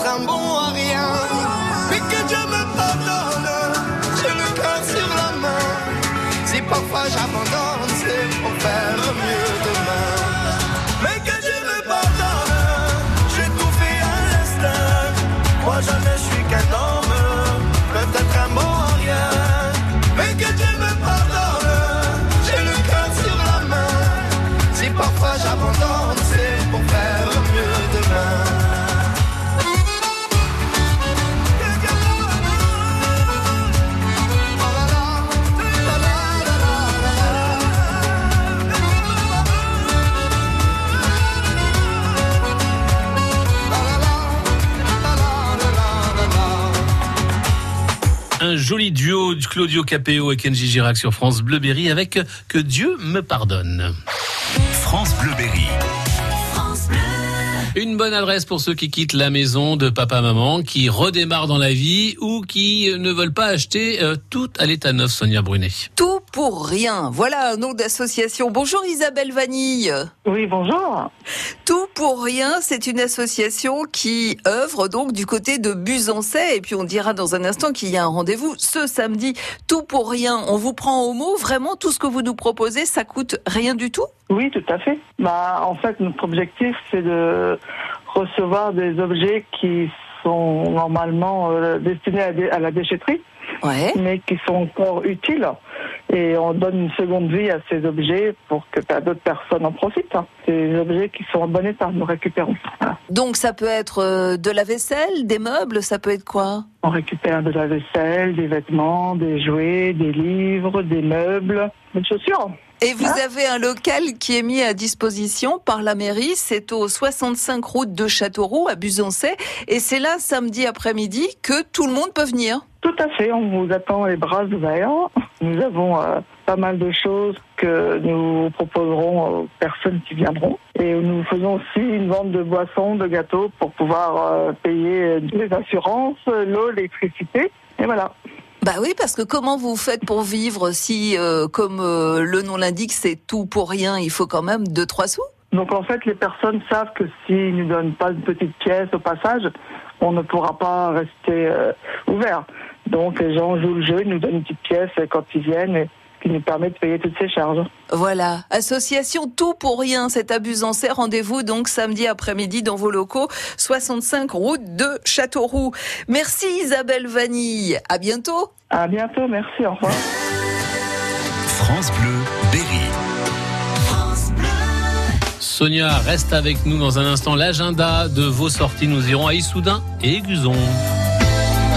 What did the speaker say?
un bon à rien. Mais que Dieu me pardonne, j'ai le cœur sur la main. Si parfois j'avance. Joli duo de Claudio Capéo et Kenji Girac sur France Bleuberry avec Que Dieu me pardonne. France Bleuberry. Une bonne adresse pour ceux qui quittent la maison de papa-maman, qui redémarrent dans la vie ou qui ne veulent pas acheter euh, tout à l'état neuf, Sonia Brunet. Tout pour rien. Voilà un nom d'association. Bonjour Isabelle Vanille. Oui, bonjour. Tout pour rien, c'est une association qui œuvre donc du côté de Busancais. Et puis on dira dans un instant qu'il y a un rendez-vous ce samedi. Tout pour rien. On vous prend au mot. Vraiment, tout ce que vous nous proposez, ça coûte rien du tout? Oui, tout à fait. Bah, en fait, notre objectif, c'est de recevoir des objets qui sont normalement euh, destinés à, la déchetterie, Ouais. mais qui sont encore utiles. Et on donne une seconde vie à ces objets pour que bah, d'autres personnes en profitent. hein. Ces objets qui sont en bon état, nous récupérons. Voilà. Donc ça peut être euh, de la vaisselle, des meubles, ça peut être quoi? On récupère de la vaisselle, des vêtements, des jouets, des livres, des meubles, des chaussures. Et vous avez un local qui est mis à disposition par la mairie, c'est au 65 route de Châteauroux à Busancais et c'est là samedi après-midi que tout le monde peut venir. Tout à fait, on vous attend les bras ouverts. Nous avons euh, pas mal de choses que nous proposerons aux personnes qui viendront. Et nous faisons aussi une vente de boissons, de gâteaux pour pouvoir euh, payer les assurances, l'eau, l'électricité. Et voilà. Bah oui, parce que comment vous faites pour vivre si, euh, comme euh, le nom l'indique, c'est tout pour rien, il faut quand même deux trois sous? Donc en fait, les personnes savent que s'ils ne nous donnent pas une petite pièce au passage, on ne pourra pas rester euh, ouvert. Donc les gens jouent le jeu, ils nous donnent une petite pièce quand ils viennent, qui nous permet de payer toutes ces charges. Voilà, association Tout pour rien, c'est à Busancais. Rendez-vous donc samedi après-midi dans vos locaux, 65 route de Châteauroux. Merci Isabelle Vanille, à bientôt À bientôt, merci, au revoir. France Bleu Berry. Sonia reste avec nous dans un instant. L'agenda de vos sorties, nous irons à Issoudun et Guzon.